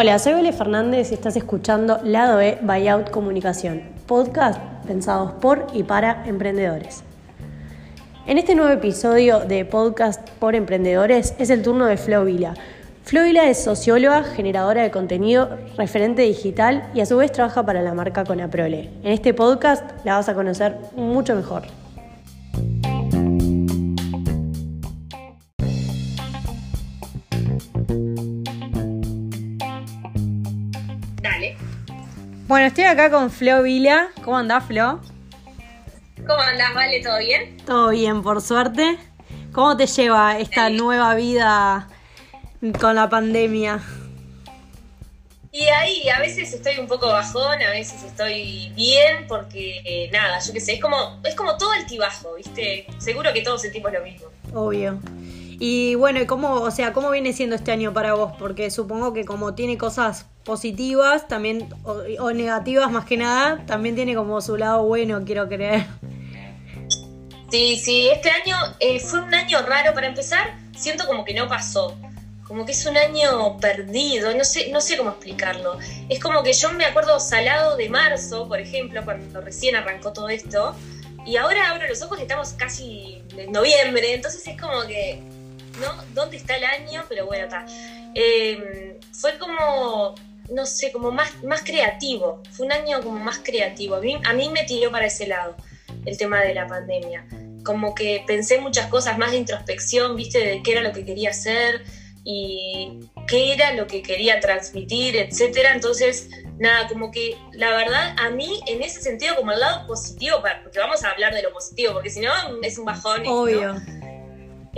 Hola, soy Ole Fernández y estás escuchando Lado E Buyout Comunicación, podcast pensados por y para emprendedores. En este nuevo episodio de podcast por emprendedores es el turno de Flo Vila. Flo Vila es socióloga, generadora de contenido, referente digital y a su vez trabaja para la marca Conaprole. En este podcast la vas a conocer mucho mejor. Bueno, estoy acá con Flo Vila. ¿Cómo andás, Flo? ¿Cómo andás, Vale? ¿Todo bien? Todo bien, por suerte. ¿Cómo te lleva esta nueva vida con la pandemia? Y ahí, a veces estoy un poco bajón, a veces estoy bien, porque eh, nada, yo qué sé, es como, es como todo altibajo, ¿viste? Seguro que todos sentimos lo mismo. Obvio. Y bueno, cómo, o sea, cómo viene siendo este año para vos? Porque supongo que como tiene cosas positivas, también, o, negativas más que nada, también tiene como su lado bueno, quiero creer. Sí, sí, este año eh, fue un año raro para empezar, siento como que no pasó. Como que es un año perdido, no sé, no sé cómo explicarlo. Es como que yo me acuerdo salado de marzo, por ejemplo, cuando recién arrancó todo esto, y ahora abro los ojos y estamos casi en noviembre, entonces es como que ¿no? ¿Dónde está el año? Pero bueno, está. Em, fue como, no sé, como más, más creativo. Fue un año como más creativo. A mí, a mí me tiró para ese lado el tema de la pandemia. Como que pensé muchas cosas más de introspección, viste, de qué era lo que quería hacer y qué era lo que quería transmitir, etcétera. Entonces, nada, como que la verdad, a mí en ese sentido, como el lado positivo, porque vamos a hablar de lo positivo, porque si no es un bajón. Obvio.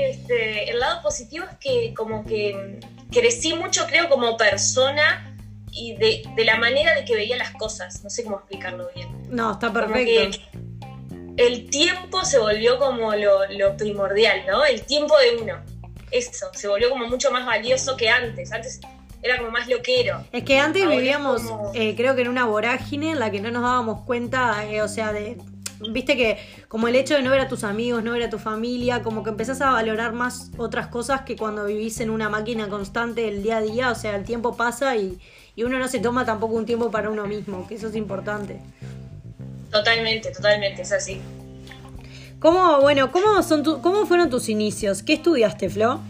Este, el lado positivo es que como que crecí mucho, creo, como persona y de, la manera de que veía las cosas. No sé cómo explicarlo bien. No, está perfecto. el tiempo se volvió como lo, primordial, ¿no? El tiempo de uno. Eso, se volvió como mucho más valioso que antes. Antes era como más loquero. Es que antes vivíamos, eh, creo que en una vorágine en la que no nos dábamos cuenta, eh, o sea, de viste que como el hecho de no ver a tus amigos, no ver a tu familia, como que empezás a valorar más otras cosas que cuando vivís en una máquina constante el día a día, o sea, el tiempo pasa y, uno no se toma tampoco un tiempo para uno mismo, que eso es importante. Totalmente, totalmente, es así. ¿Cómo, bueno, cómo, son cómo fueron tus inicios? ¿Qué estudiaste, Flo?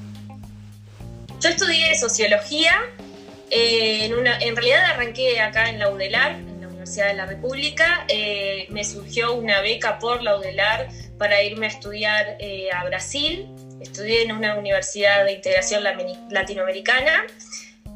Yo estudié sociología, eh, en, una, en realidad arranqué acá en la UDELAR, Universidad de la República. Eh, me surgió una beca por la UDELAR para irme a estudiar eh, a Brasil. Estudié en una universidad de integración latinoamericana.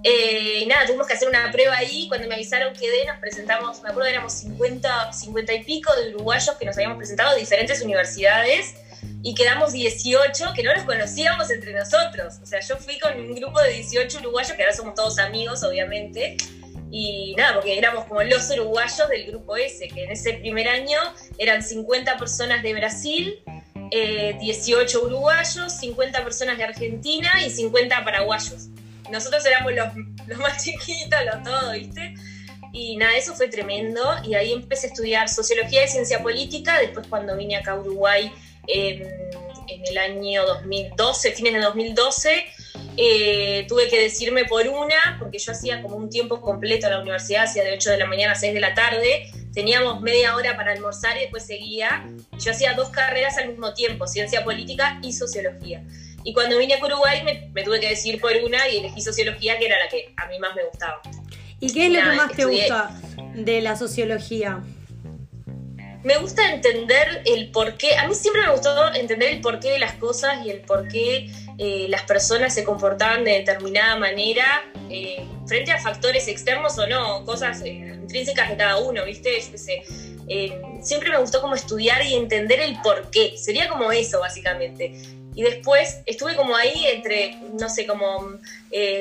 Eh, y nada, tuvimos que hacer una prueba ahí. Cuando me avisaron que de, nos presentamos, me acuerdo éramos 50, 50 y pico de uruguayos que nos habíamos presentado a diferentes universidades y quedamos 18 que no nos conocíamos entre nosotros. O sea, yo fui con un grupo de 18 uruguayos, que ahora somos todos amigos, obviamente, y nada, porque éramos como los uruguayos del grupo S, que en ese primer año eran 50 personas de Brasil, 18 eh, uruguayos, 50 personas de Argentina y 50 paraguayos. Nosotros éramos los, los más chiquitos, los todos, ¿viste? Y nada, eso fue tremendo. Y ahí empecé a estudiar sociología y ciencia política. Después, cuando vine acá a Uruguay en el año 2012, fines de 2012, eh, tuve que decirme por una, porque yo hacía como un tiempo completo en la universidad, hacía de 8 de la mañana a 6 de la tarde, teníamos media hora para almorzar y después seguía, yo hacía dos carreras al mismo tiempo, ciencia política y sociología. Y cuando vine a Uruguay me, tuve que decir por una y elegí sociología, que era la que a mí más me gustaba. ¿Y qué es lo que más te gusta de la sociología? me gusta entender el porqué. A mí siempre me gustó entender el porqué de las cosas y el porqué eh, las personas se comportaban de determinada manera eh, frente a factores externos o no, cosas eh, intrínsecas de cada uno, ¿viste? Yo sé. siempre me gustó como estudiar y entender el porqué. Sería como eso, básicamente. Y después estuve como ahí entre, no sé, como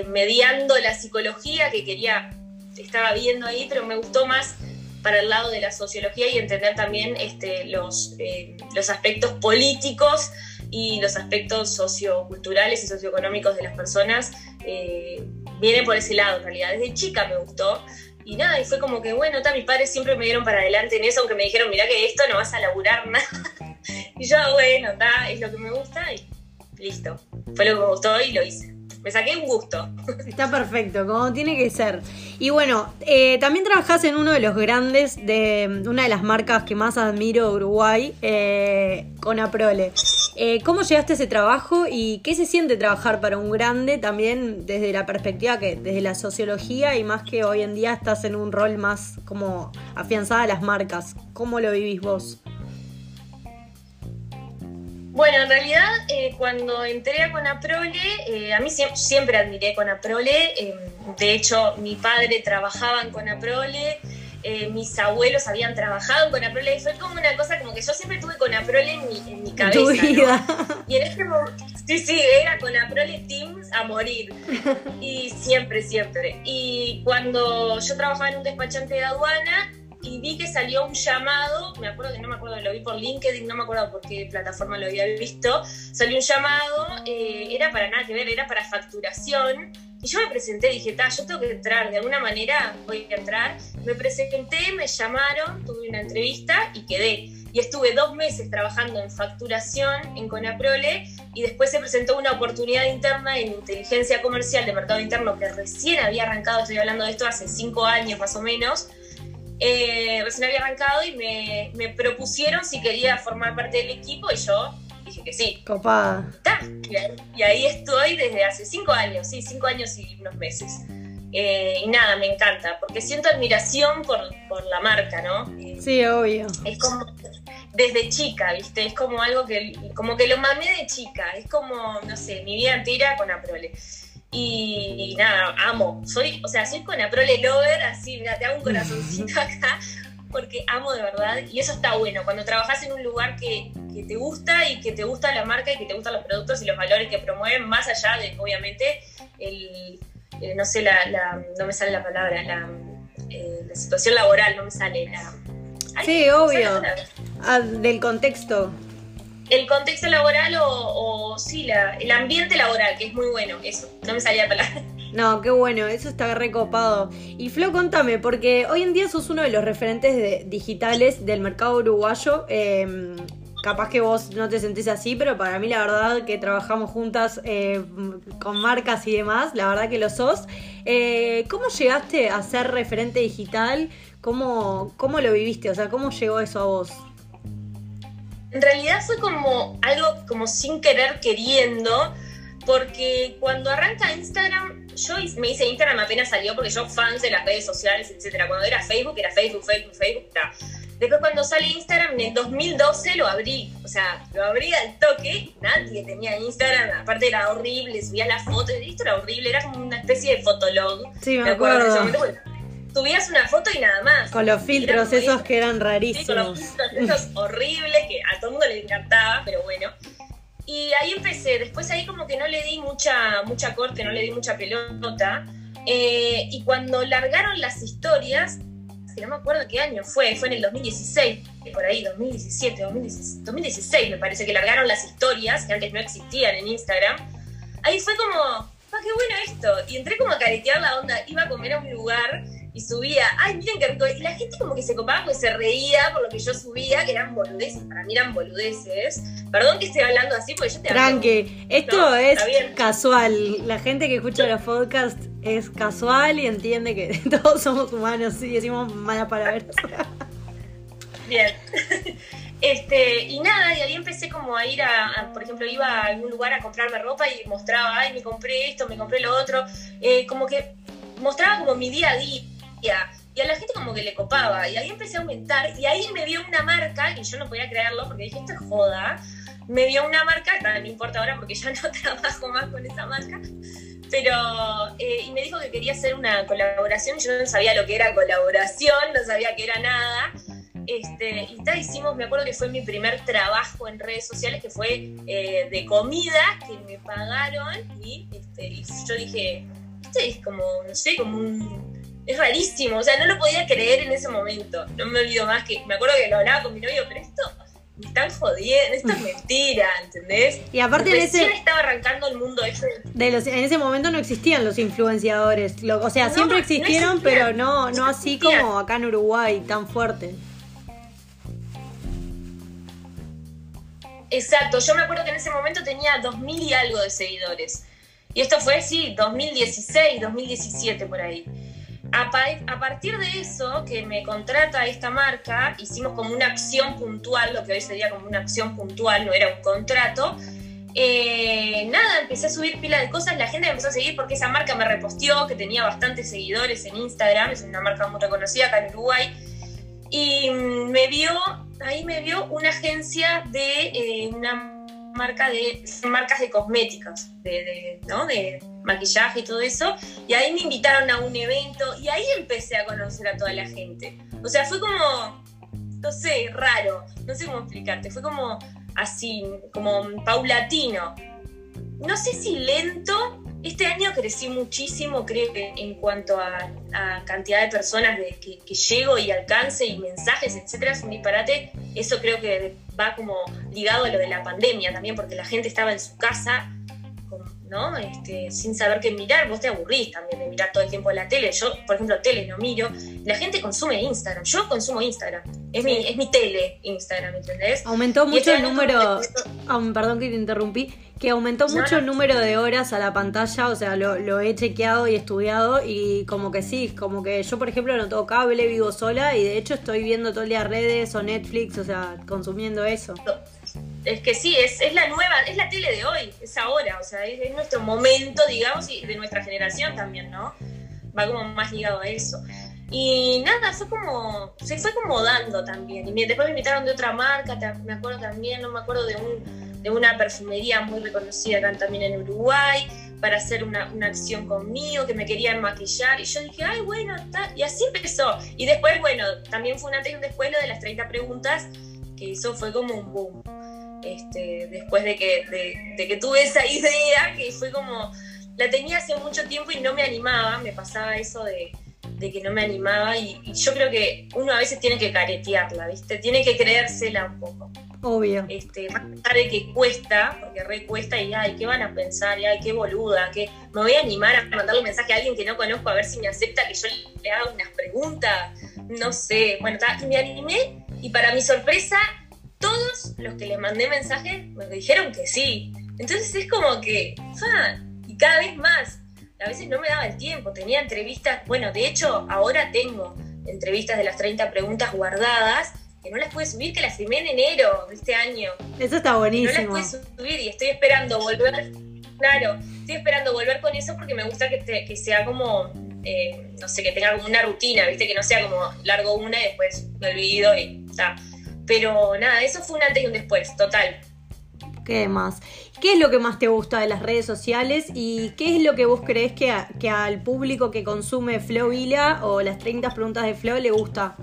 mediando la psicología que quería, estaba viendo ahí, pero me gustó más para el lado de la sociología y entender también este, los, eh, los aspectos políticos y los aspectos socioculturales y socioeconómicos de las personas, eh, viene por ese lado en realidad. Desde chica me gustó. Y nada, y fue como que, bueno, mis padres siempre me dieron para adelante en eso, aunque me dijeron, mira que esto no vas a laburar nada. y yo, bueno, está, es lo que me gusta y listo. Fue lo que me gustó y lo hice. Me saqué un gusto. Está perfecto, como tiene que ser. Y bueno, eh, también trabajás en uno de los grandes, de una de las marcas que más admiro de Uruguay, eh, con Aprole. Eh, ¿Cómo llegaste a ese trabajo y qué se siente trabajar para un grande también desde la perspectiva que, desde la sociología y más que hoy en día estás en un rol más como afianzada a las marcas? ¿Cómo lo vivís vos? Bueno, en realidad eh, cuando entré a Conaprole, eh, a mí siempre, admiré Conaprole. Eh, de hecho, mi padre trabajaba en Conaprole, mis abuelos habían trabajado en Conaprole y fue como una cosa como que yo siempre tuve Conaprole en mi, en mi cabeza. Y en este momento, sí, sí, era Conaprole Teams a morir. Y siempre, siempre. Y cuando yo trabajaba en un despachante de aduana, y vi que salió un llamado, me acuerdo que no me acuerdo, lo vi por LinkedIn, no me acuerdo por qué plataforma lo había visto, salió un llamado, eh, era para nada que ver, era para facturación, y yo me presenté, dije, ta, yo tengo que entrar, de alguna manera voy a entrar, me presenté, me llamaron, tuve una entrevista y quedé. Y estuve dos meses trabajando en facturación en Conaprole y después se presentó una oportunidad interna en inteligencia comercial de mercado interno que recién había arrancado, estoy hablando de esto hace cinco años más o menos, eh, recién había arrancado y me, propusieron si quería formar parte del equipo y yo dije que sí. Copada. Y, ahí estoy desde hace cinco años, sí, cinco años y unos meses. Eh, y nada, me encanta, porque siento admiración por, la marca, ¿no? Sí, obvio. Es como desde chica, ¿viste? Es como algo que, como que lo mamé de chica, es como, no sé, mi vida entera con Aprole. Y, nada, amo. Soy, o sea, soy con Aprole Lover, así, mira, te hago un corazoncito acá, porque amo de verdad. Y eso está bueno, cuando trabajas en un lugar que, que, te gusta y que te gusta la marca y que te gustan los productos y los valores que promueven, más allá de, obviamente, el, no sé, la, la, no me sale la palabra, la, eh, la situación laboral, no me sale la... sí, obvio. Ah, del contexto el contexto laboral o, sí, la, el ambiente laboral, que es muy bueno, eso, no me salía la palabra. No, qué bueno, eso está recopado. Y Flo, contame, porque hoy en día sos uno de los referentes digitales del mercado uruguayo. Em, capaz que vos no te sentís así, pero para mí la verdad que trabajamos juntas eh, con marcas y demás, la verdad que lo sos. Eh, ¿Cómo llegaste a ser referente digital? ¿Cómo, ¿Cómo lo viviste? O sea, ¿cómo llegó eso a vos? En realidad fue como algo como sin querer queriendo, porque cuando arranca Instagram, yo me hice Instagram apenas salió porque yo fans de las redes sociales, etcétera. Cuando era Facebook, era Facebook, Facebook, Facebook, Después cuando sale Instagram, en el 2012 lo abrí, o sea, lo abrí al toque, nadie tenía Instagram, aparte era horrible, subía las fotos, esto era horrible, era como una especie de fotolog. Sí, me, acuerdo subías una foto y nada más. Con los filtros esos que eran rarísimos. con los filtros esos horribles que a todo el mundo le encantaba, pero bueno. Y ahí empecé, después ahí como que no le di mucha, mucha corte, no le di mucha pelota. Eh, y cuando largaron las historias, que no me acuerdo qué año fue, fue en el 2016, por ahí, 2017, 2016, 2016 me parece que largaron las historias, que antes no existían en Instagram. Ahí fue como, ah, qué bueno esto! Y entré como a caretear la onda, iba a comer a un lugar y subía, ay, miren qué rico. Y la gente como que se copaba, pues se reía por lo que yo subía, que eran boludeces, para mí eran boludeces. Perdón que esté hablando así, porque yo te Tranqui, esto es casual. La gente que escucha los podcasts es casual y entiende que todos somos humanos y decimos malas palabras. Bien. Este, y nada, y ahí empecé como a ir a, por ejemplo, iba a algún lugar a comprarme ropa y mostraba, ay, me compré esto, me compré lo otro. Eh, como que mostraba como mi día a día y a la gente como que le copaba. Y ahí empecé a aumentar. Y ahí me vio una marca, y yo no podía creerlo porque dije, esto es joda. Me vio una marca, no importa ahora porque ya no trabajo más con esa marca. Pero, eh, y me dijo que quería hacer una colaboración. Yo no sabía lo que era colaboración, no sabía que era nada. Este, y tal, hicimos, me acuerdo que fue mi primer trabajo en redes sociales, que fue eh, de comida, que me pagaron. Y, este, yo dije, este es como, no sé, como un es rarísimo, o sea, no lo podía creer en ese momento. No me olvido más que, me acuerdo que lo hablaba con mi novio, pero esto me están jodiendo, esto es mentira, ¿entendés? Y aparte en ese... estaba arrancando el mundo ese. De los, en ese momento no existían los influenciadores, o sea, siempre existieron, pero no, no así como acá en Uruguay, tan fuerte. Exacto, yo me acuerdo que en ese momento tenía dos mil y algo de seguidores. Y esto fue, sí, 2016, 2017 por ahí. A, partir de eso, que me contrata esta marca, hicimos como una acción puntual, lo que hoy sería como una acción puntual, no era un contrato. Eh, nada, empecé a subir pila de cosas, la gente me empezó a seguir porque esa marca me reposteó, que tenía bastantes seguidores en Instagram, es una marca muy reconocida acá en Uruguay. Y me vio, ahí me vio una agencia de eh, una marca de marcas de cosméticas, de, ¿no? de maquillaje y todo eso, y ahí me invitaron a un evento y ahí empecé a conocer a toda la gente. O sea, fue como, no sé, raro, no sé cómo explicarte, fue como así, como paulatino. No sé si lento, este año crecí muchísimo, creo que en cuanto a, cantidad de personas de, que, llego y alcance y mensajes, etcétera, es un disparate. Eso creo que va como ligado a lo de la pandemia también, porque la gente estaba en su casa, ¿no? Este, sin saber qué mirar. Vos te aburrís también de mirar todo el tiempo la tele. Yo, por ejemplo, tele no miro. La gente consume Instagram. Yo consumo Instagram. Es mi, es mi tele Instagram, ¿entendés? Aumentó mucho este el número. Ah, perdón que te interrumpí que aumentó mucho el número de horas a la pantalla, o sea, lo, he chequeado y estudiado y como que sí, como que yo por ejemplo no tengo cable, vivo sola y de hecho estoy viendo todo el día redes o Netflix, o sea, consumiendo eso. Es que sí, es, es la nueva, es la tele de hoy, es ahora, o sea, es, nuestro momento, digamos, y de nuestra generación también, ¿no? Va como más ligado a eso. Y nada, fue como, se fue como dando también. Y después me invitaron de otra marca, me acuerdo también, no me acuerdo de un de una perfumería muy reconocida acá también en Uruguay para hacer una, una, acción conmigo, que me querían maquillar. Y yo dije, ay, bueno, está. Y así empezó. Y después, bueno, también fue un antes y un después lo de las 30 preguntas, que eso fue como un boom. Este, después de que, de, que tuve esa idea, que fue como, la tenía hace mucho tiempo y no me animaba, me pasaba eso de, de que no me animaba y, y, yo creo que uno a veces tiene que caretearla, ¿viste? Tiene que creérsela un poco. Obvio. Este, más tarde que cuesta, porque re cuesta y ay, ¿qué van a pensar? Y ay, qué boluda, que me voy a animar a mandarle un mensaje a alguien que no conozco a ver si me acepta que yo le haga unas preguntas. No sé. Bueno, y me animé y para mi sorpresa, todos los que les mandé mensaje me dijeron que sí. Entonces es como que, y cada vez más. A veces no me daba el tiempo, tenía entrevistas, bueno, de hecho ahora tengo entrevistas de las 30 preguntas guardadas que no las pude subir, que las firmé en enero de este año. Eso está buenísimo. No las pude subir y estoy esperando volver. Claro, estoy esperando volver con eso porque me gusta que, que sea como, eh, no sé, que tenga como una rutina, ¿viste? Que no sea como largo una y después me olvido y está. Pero nada, eso fue un antes y un después, total. ¿Qué más? ¿Qué es lo que más te gusta de las redes sociales y qué es lo que vos crees que, que al público que consume Flow Vila o las 30 preguntas de Flow le gusta?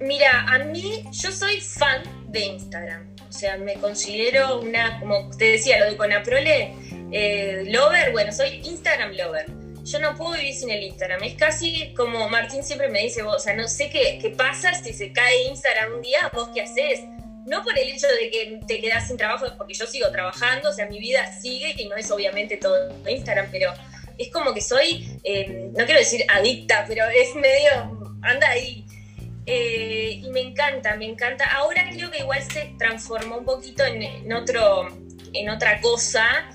Mira, a mí yo soy fan de Instagram. O sea, me considero una, como te decía, lo de Conaprole, eh, lover, bueno, soy Instagram lover. Yo no puedo vivir sin el Instagram. Es casi como Martín siempre me dice, o sea, no sé qué, qué pasa si se cae Instagram un día, vos qué haces. No por el hecho de que te quedas sin trabajo, es porque yo sigo trabajando, o sea, mi vida sigue y no es obviamente todo Instagram, pero es como que soy, eh, no quiero decir adicta, pero es medio, anda ahí. Eh, y me encanta, me encanta. Ahora creo que igual se transformó un poquito en, otro, en otra cosa,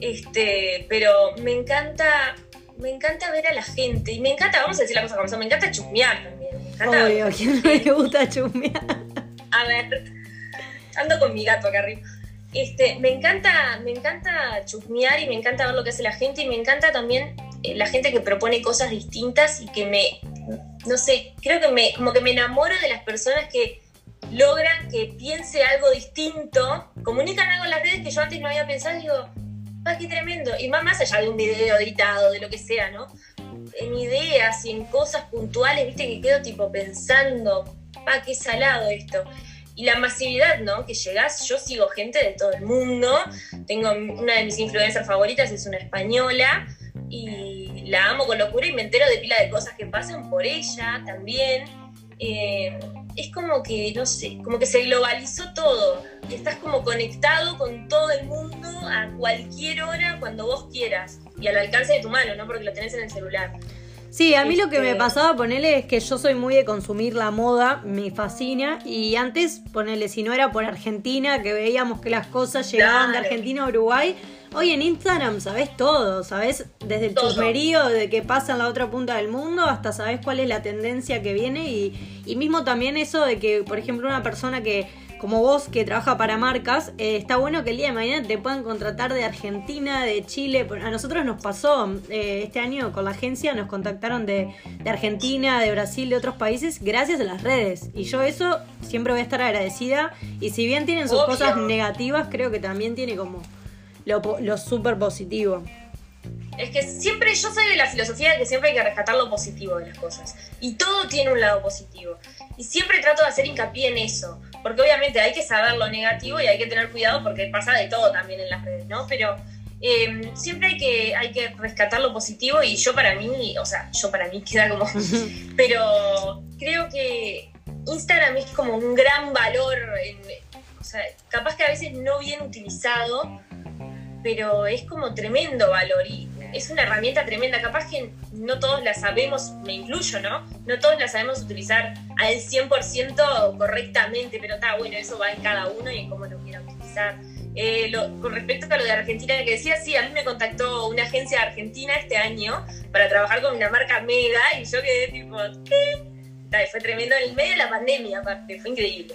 este, pero me encanta, me encanta ver a la gente y me encanta, vamos a decir la cosa como me encanta chusmear también. Me encanta Obvio, ¿a quién no le gusta chusmear? A ver, ando con mi gato acá arriba. Este, me encanta, me encanta chusmear y me encanta ver lo que hace la gente y me encanta también eh, la gente que propone cosas distintas y que me no sé, creo que me, como que me enamoro de las personas que logran que piense algo distinto, comunican algo en las redes que yo antes no había pensado y digo, ¡ah, qué tremendo! Y más, más allá de un video editado, de lo que sea, ¿no? En ideas y en cosas puntuales, viste, que quedo tipo pensando, ¡ah, qué salado esto! Y la masividad, ¿no? Que llegás, yo sigo gente de todo el mundo, tengo una de mis influencers favoritas, es una española, y la amo con locura y me entero de pila de cosas que pasan por ella también. Eh, es como que, no sé, como que se globalizó todo. Estás como conectado con todo el mundo a cualquier hora, cuando vos quieras. Y al alcance de tu mano, ¿no? Porque lo tenés en el celular. Sí, a mí lo que me este pasaba, ponele, es que yo soy muy de consumir la moda, me fascina. Y antes, ponele, si no era por Argentina, que veíamos que las cosas llegaban de Argentina a Uruguay, Hoy en Instagram sabes todo, sabes desde el chusmerío de que pasa en la otra punta del mundo hasta sabes cuál es la tendencia que viene y, y mismo también eso de que, por ejemplo, una persona que como vos que trabaja para marcas, eh, está bueno que el día de mañana te puedan contratar de Argentina, de Chile. A nosotros nos pasó eh, este año con la agencia, nos contactaron de, Argentina, de Brasil, de otros países, gracias a las redes. Y yo eso siempre voy a estar agradecida. Y si bien tienen sus cosas negativas, creo que también tiene como lo, lo súper positivo. Es que siempre, yo soy de la filosofía de que siempre hay que rescatar lo positivo de las cosas. Y todo tiene un lado positivo. Y siempre trato de hacer hincapié en eso. Porque obviamente hay que saber lo negativo y hay que tener cuidado porque pasa de todo también en las redes, ¿no? Pero em, siempre hay que, hay que rescatar lo positivo y yo para mí, o sea, yo para mí queda como... pero creo que Instagram es como un gran valor, o sea, capaz que a veces no bien utilizado, pero es como tremendo valor y es una herramienta tremenda. Capaz que no todos la sabemos, me incluyo, ¿no? No todos la sabemos utilizar al 100% correctamente, pero está bueno, eso va en cada uno y en cómo lo quiera utilizar. Eh, con respecto a lo de Argentina que decía, sí, a mí me contactó una agencia argentina este año para trabajar con una marca mega y yo quedé tipo, ¿qué? Fue tremendo en el medio de la pandemia, aparte, fue increíble.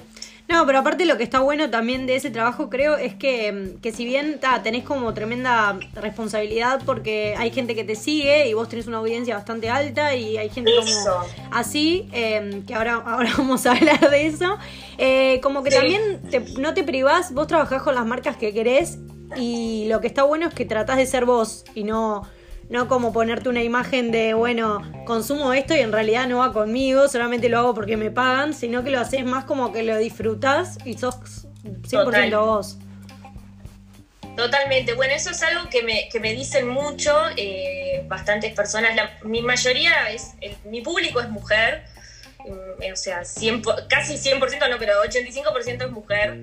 No, pero aparte lo que está bueno también de ese trabajo creo es que, que si bien tenés como tremenda responsabilidad porque hay gente que te sigue y vos tenés una audiencia bastante alta y hay gente como así, em, que ahora, ahora vamos a hablar de eso, eh, como que también no te privás, vos trabajás con las marcas que querés y lo que está bueno es que tratás de ser vos y no no como ponerte una imagen de, bueno, consumo esto y en realidad no va conmigo, solamente lo hago porque me pagan, sino que lo haces más como que lo disfrutas y sos 100% vos. Totalmente. Bueno, eso es algo que me, que me dicen mucho eh, bastantes personas. mi mayoría es, mi público es mujer, mm, o sea, casi 100%, no, pero 85% es mujer.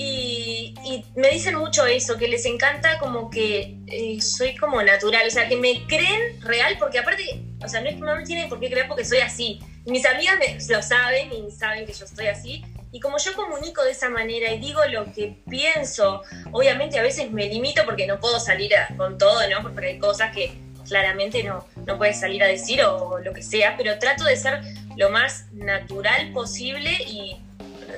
Y, me dicen mucho eso, que les encanta como que eh, soy como natural, o sea, que me creen real, porque aparte, o sea, no es que no me tienen por qué creer porque soy así. Mis amigas lo saben y saben que yo estoy así. Y como yo comunico de esa manera y digo lo que pienso, obviamente a veces me limito porque no puedo salir con todo, ¿no? Porque hay cosas que claramente no, no puedes salir a decir o lo que sea, pero trato de ser lo más natural posible y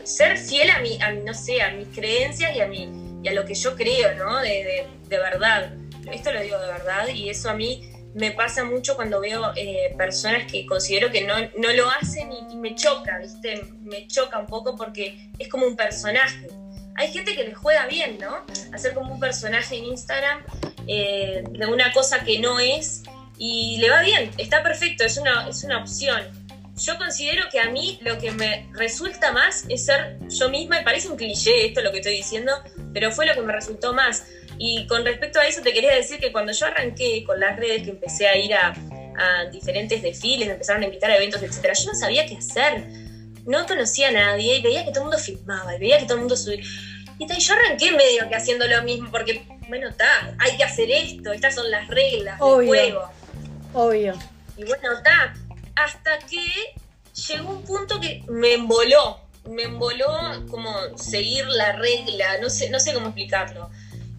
ser fiel a mi, a no sé, a mis creencias y a, mi, y a lo que yo creo, ¿no? De, verdad. Esto lo digo de verdad y eso a mí me pasa mucho cuando veo eh, personas que considero que no, no lo hacen y, me choca, ¿viste? Me choca un poco porque es como un personaje. Hay gente que le juega bien, ¿no? Hacer como un personaje en Instagram eh, de una cosa que no es y le va bien, está perfecto, es una, es una opción yo considero que a mí lo que me resulta más es ser yo misma, y parece un cliché esto lo que estoy diciendo, pero fue lo que me resultó más. Y con respecto a eso te quería decir que cuando yo arranqué con las redes, que empecé a ir a, diferentes desfiles, me empezaron a invitar a eventos, etcétera, yo no sabía qué hacer. No conocía a nadie y veía que todo el mundo filmaba y veía que todo el mundo subía. Y yo arranqué medio que haciendo lo mismo, porque, bueno, está, hay que hacer esto, estas son las reglas del juego. Obvio. Y bueno, está, hasta que llegó un punto que me emboló, me emboló como seguir la regla, no sé, no sé cómo explicarlo.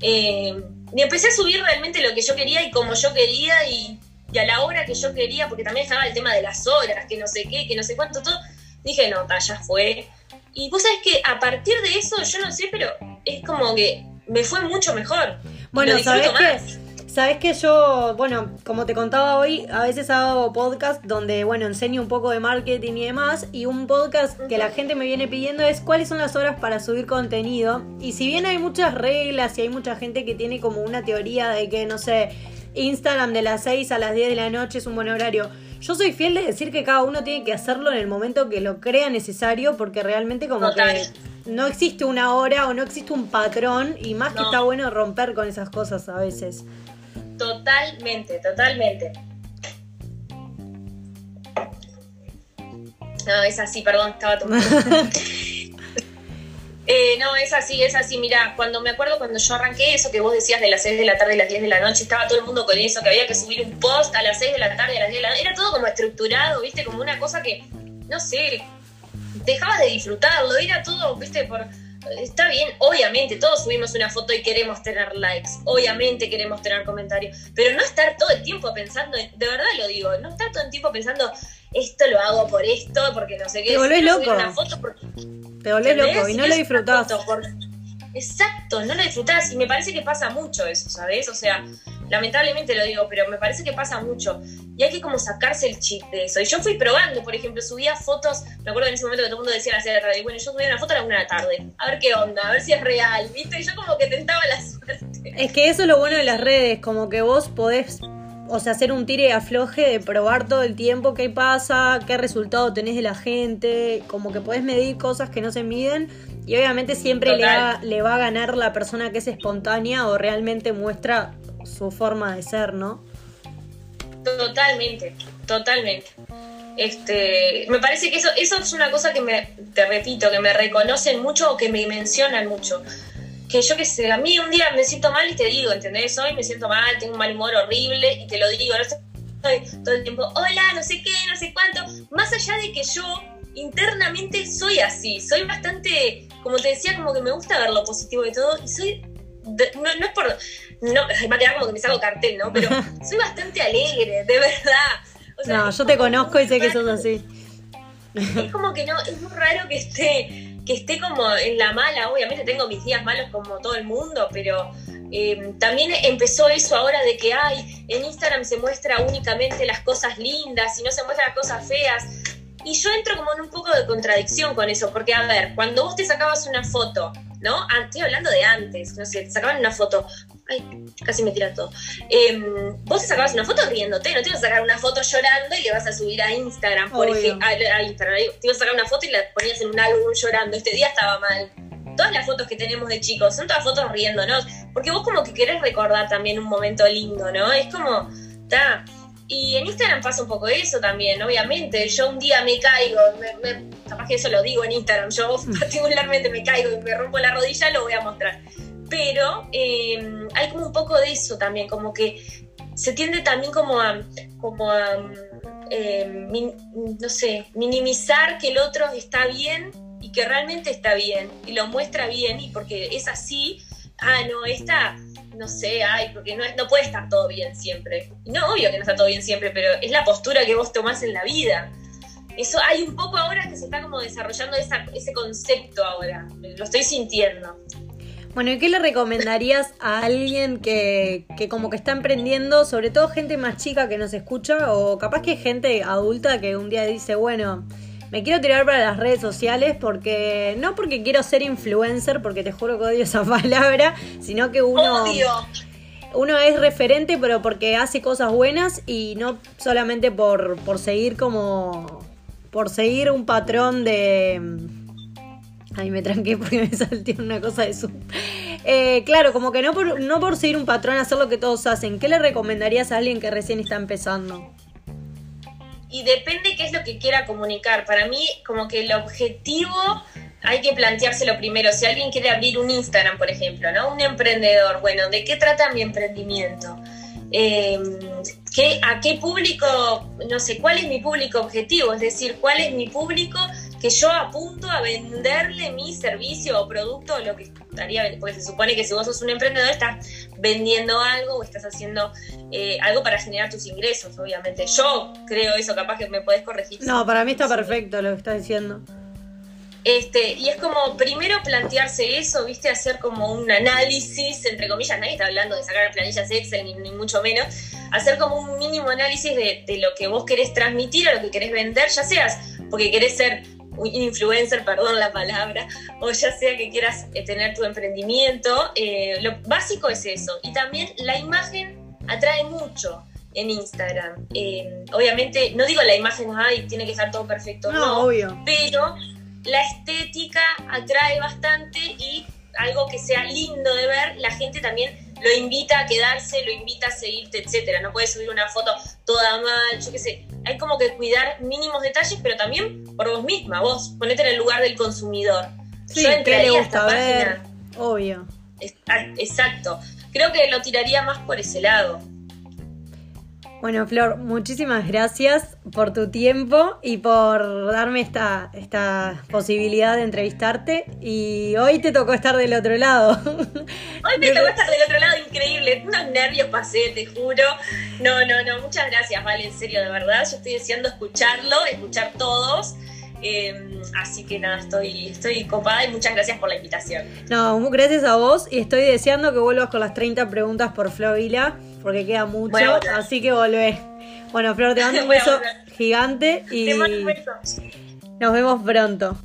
Eh, y empecé a subir realmente lo que yo quería y como yo quería y, a la hora que yo quería, porque también estaba el tema de las horas, que no sé qué, que no sé cuánto, todo. Dije, no, ya fue. Y vos sabés que a partir de eso, yo no sé, pero es como que me fue mucho mejor. Bueno, ¿sabés qué? Sabes que yo, bueno, como te contaba hoy, a veces hago podcast donde, bueno, enseño un poco de marketing y demás. Y un podcast que la gente me viene pidiendo es cuáles son las horas para subir contenido. Y si bien hay muchas reglas y hay mucha gente que tiene como una teoría de que, no sé, Instagram de las 6 a las 10 de la noche es un buen horario. Yo soy fiel de decir que cada uno tiene que hacerlo en el momento que lo crea necesario, porque realmente como que no existe una hora o no existe un patrón, y más que está bueno romper con esas cosas a veces. Totalmente, totalmente. No, es así, perdón, estaba tomando. eh, no, es así, es así. Mira, cuando me acuerdo cuando yo arranqué eso que vos decías de las 6 de la tarde a las 10 de la noche, estaba todo el mundo con eso, que había que subir un post a las 6 de la tarde a las 10 de la noche. Era todo como estructurado, ¿viste? Como una cosa que, no sé, dejabas de disfrutarlo. Era todo, ¿viste? Por está bien, obviamente, todos subimos una foto y queremos tener likes, obviamente queremos tener comentarios, pero no estar todo el tiempo pensando, de verdad lo digo, no estar todo el tiempo pensando, esto lo hago por esto, porque no sé qué. Te volvés loco. Una foto Te volvés loco y no lo disfrutás. Exacto, no lo disfrutás y me parece que pasa mucho eso, ¿sabes? O sea, lamentablemente lo digo, pero me parece que pasa mucho y hay que como sacarse el chip de eso. Y yo fui probando, por ejemplo, subía fotos, me acuerdo en ese momento que todo el mundo decía la serie de bueno, yo subía una foto a la una de la tarde, a ver qué onda, a ver si es real, ¿viste? Y yo como que tentaba la suerte. Es que eso es lo bueno de las redes, como que vos podés o sea, hacer un tire y afloje de probar todo el tiempo qué pasa, qué resultado tenés de la gente, como que podés medir cosas que no se miden y obviamente siempre le va, le va, a ganar la persona que es espontánea o realmente muestra su forma de ser, ¿no? Totalmente, totalmente. Este, me parece que eso, eso es una cosa que me, te repito, que me reconocen mucho o que me mencionan mucho que yo qué sé, a mí un día me siento mal y te digo, ¿entendés? Hoy me siento mal, tengo un mal humor horrible y te lo digo, no estoy todo el tiempo, hola, no sé qué, no sé cuánto, más allá de que yo internamente soy así, soy bastante, como te decía, como que me gusta ver lo positivo de todo y soy, no, es por, no, va a quedar como que me salgo cartel, ¿no? Pero soy bastante alegre, de verdad. no, yo te conozco y sé que sos así. Es como que no, es muy raro que esté que esté como en la mala, obviamente tengo mis días malos como todo el mundo, pero eh, también empezó eso ahora de que hay, en Instagram se muestra únicamente las cosas lindas y no se muestran las cosas feas. Y yo entro como en un poco de contradicción con eso, porque a ver, cuando vos te sacabas una foto, ¿no? Ah, estoy hablando de antes, no sé, te sacaban una foto, ay, casi me tira todo. Em, vos te sacabas una foto riéndote, no te ibas a sacar una foto llorando y le vas a subir a Instagram, por ejemplo, a, Instagram, te ibas a sacar una foto y la ponías en un álbum llorando, este día estaba mal. Todas las fotos que tenemos de chicos son todas fotos riéndonos, porque vos como que querés recordar también un momento lindo, ¿no? Es como, está y en Instagram pasa un poco eso también, obviamente. Yo un día me caigo, me, capaz que eso lo digo en Instagram, yo particularmente me caigo y me rompo la rodilla, lo voy a mostrar. Pero em, hay como un poco de eso también, como que se tiende también como a, como a em, no sé, minimizar que el otro está bien y que realmente está bien y lo muestra bien y porque es así, ah, no, esta no sé, ay, porque no, no puede estar todo bien siempre. No, obvio que no está todo bien siempre, pero es la postura que vos tomás en la vida. Eso hay un poco ahora que se está como desarrollando ese concepto ahora. Lo estoy sintiendo. Bueno, ¿y qué le recomendarías a alguien que, que, como que está emprendiendo, sobre todo gente más chica que nos escucha, o capaz que gente adulta que un día dice, bueno, me quiero tirar para las redes sociales porque no porque quiero ser influencer, porque te juro que odio esa palabra, sino que uno uno es referente, pero porque hace cosas buenas y no solamente por, por seguir como por seguir un patrón de Ay, me tranqué porque me salté una cosa de su. Eh, claro, como que no por, no por seguir un patrón, hacer lo que todos hacen. ¿Qué le recomendarías a alguien que recién está empezando? Y depende qué es lo que quiera comunicar. Para mí, como que el objetivo hay que planteárselo primero. Si alguien quiere abrir un Instagram, por ejemplo, ¿no? Un emprendedor, bueno, ¿de qué trata mi emprendimiento? Em, ¿qué, ¿A qué público, no sé, cuál es mi público objetivo? Es decir, ¿cuál es mi público que yo apunto a venderle mi servicio o producto, lo que estaría, porque se supone que si vos sos un emprendedor estás vendiendo algo o estás haciendo eh, algo para generar tus ingresos, obviamente. Yo creo eso, capaz que me podés corregir. No, para mí está perfecto lo que estás diciendo. Este, y es como primero plantearse eso, viste, hacer como un análisis, entre comillas, nadie está hablando de sacar planillas Excel ni, ni mucho menos, hacer como un mínimo análisis de, de, lo que vos querés transmitir o lo que querés vender, ya seas porque querés ser influencer, perdón la palabra, o ya sea que quieras eh, tener tu emprendimiento, eh, lo básico es eso. Y también la imagen atrae mucho en Instagram. Eh, obviamente, no digo la imagen, ay, tiene que estar todo perfecto, no, obvio. pero la estética atrae bastante y algo que sea lindo de ver, la gente también lo invita a quedarse, lo invita a seguirte, etcétera. No puedes subir una foto toda mal, yo qué sé. Hay como que cuidar mínimos detalles, pero también por vos misma, vos ponete en el lugar del consumidor. Sí, yo entraría a esta página. Obvio. Exacto. Creo que lo tiraría más por ese lado. Bueno, Flor, muchísimas gracias por tu tiempo y por darme esta, esta posibilidad de entrevistarte. Y hoy te tocó estar del otro lado. Hoy me tocó estar del otro lado, increíble. Unos nervios pasé, te juro. No, no, no, muchas gracias, Vale, en serio, de verdad. Yo estoy deseando escucharlo, escuchar todos. Em, así que nada, estoy, estoy copada y muchas gracias por la invitación. No, gracias a vos y estoy deseando que vuelvas con las 30 preguntas por Flovila, porque queda mucho, así que volvé. Bueno, Flor, te mando un beso gigante y te mando un beso. nos vemos pronto.